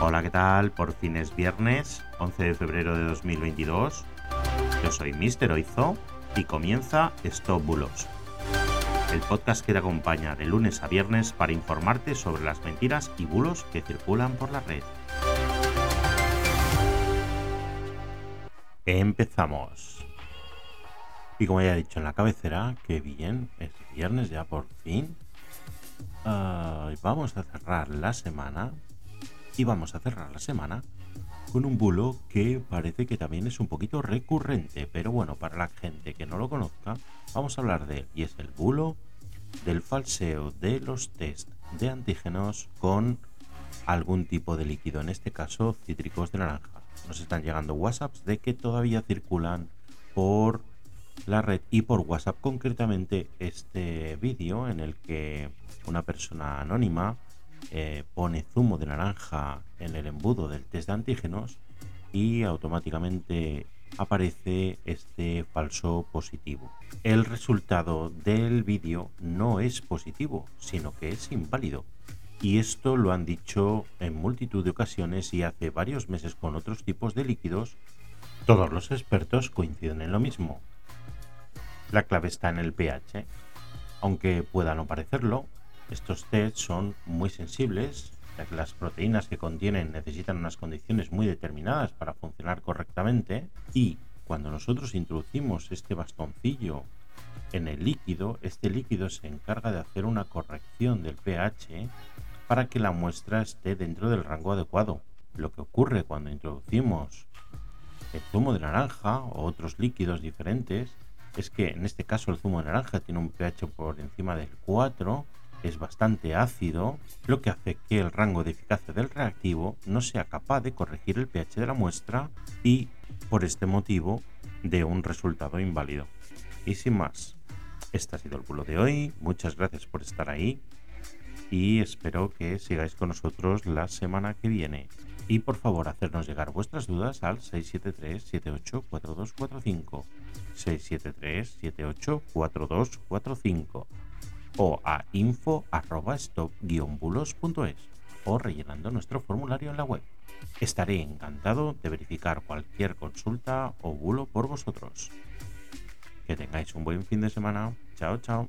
Hola, ¿qué tal? Por fin es viernes, 11 de febrero de 2022. Yo soy Mister Oizo y comienza Stop Bulos, el podcast que te acompaña de lunes a viernes para informarte sobre las mentiras y bulos que circulan por la red. Empezamos. Y como ya he dicho en la cabecera, que bien, es viernes ya por fin. Ah, vamos a cerrar la semana. Y vamos a cerrar la semana con un bulo que parece que también es un poquito recurrente. Pero bueno, para la gente que no lo conozca, vamos a hablar de él. Y es el bulo del falseo de los test de antígenos con algún tipo de líquido, en este caso cítricos de naranja. Nos están llegando WhatsApps de que todavía circulan por la red y por WhatsApp concretamente este vídeo en el que una persona anónima eh, pone zumo de naranja en el embudo del test de antígenos y automáticamente aparece este falso positivo. El resultado del vídeo no es positivo, sino que es inválido. Y esto lo han dicho en multitud de ocasiones y hace varios meses con otros tipos de líquidos. Todos los expertos coinciden en lo mismo. La clave está en el pH. Aunque pueda no parecerlo, estos tests son muy sensibles, ya que las proteínas que contienen necesitan unas condiciones muy determinadas para funcionar correctamente y cuando nosotros introducimos este bastoncillo en el líquido, este líquido se encarga de hacer una corrección del pH para que la muestra esté dentro del rango adecuado. Lo que ocurre cuando introducimos el zumo de naranja o otros líquidos diferentes es que en este caso el zumo de naranja tiene un pH por encima del 4, es bastante ácido, lo que hace que el rango de eficacia del reactivo no sea capaz de corregir el pH de la muestra y por este motivo de un resultado inválido. Y sin más, este ha sido el bulo de hoy, muchas gracias por estar ahí y espero que sigáis con nosotros la semana que viene. Y por favor, hacernos llegar vuestras dudas al 673-784245. 673-784245 o a info stop-bulos.es o rellenando nuestro formulario en la web. Estaré encantado de verificar cualquier consulta o bulo por vosotros. Que tengáis un buen fin de semana. Chao, chao.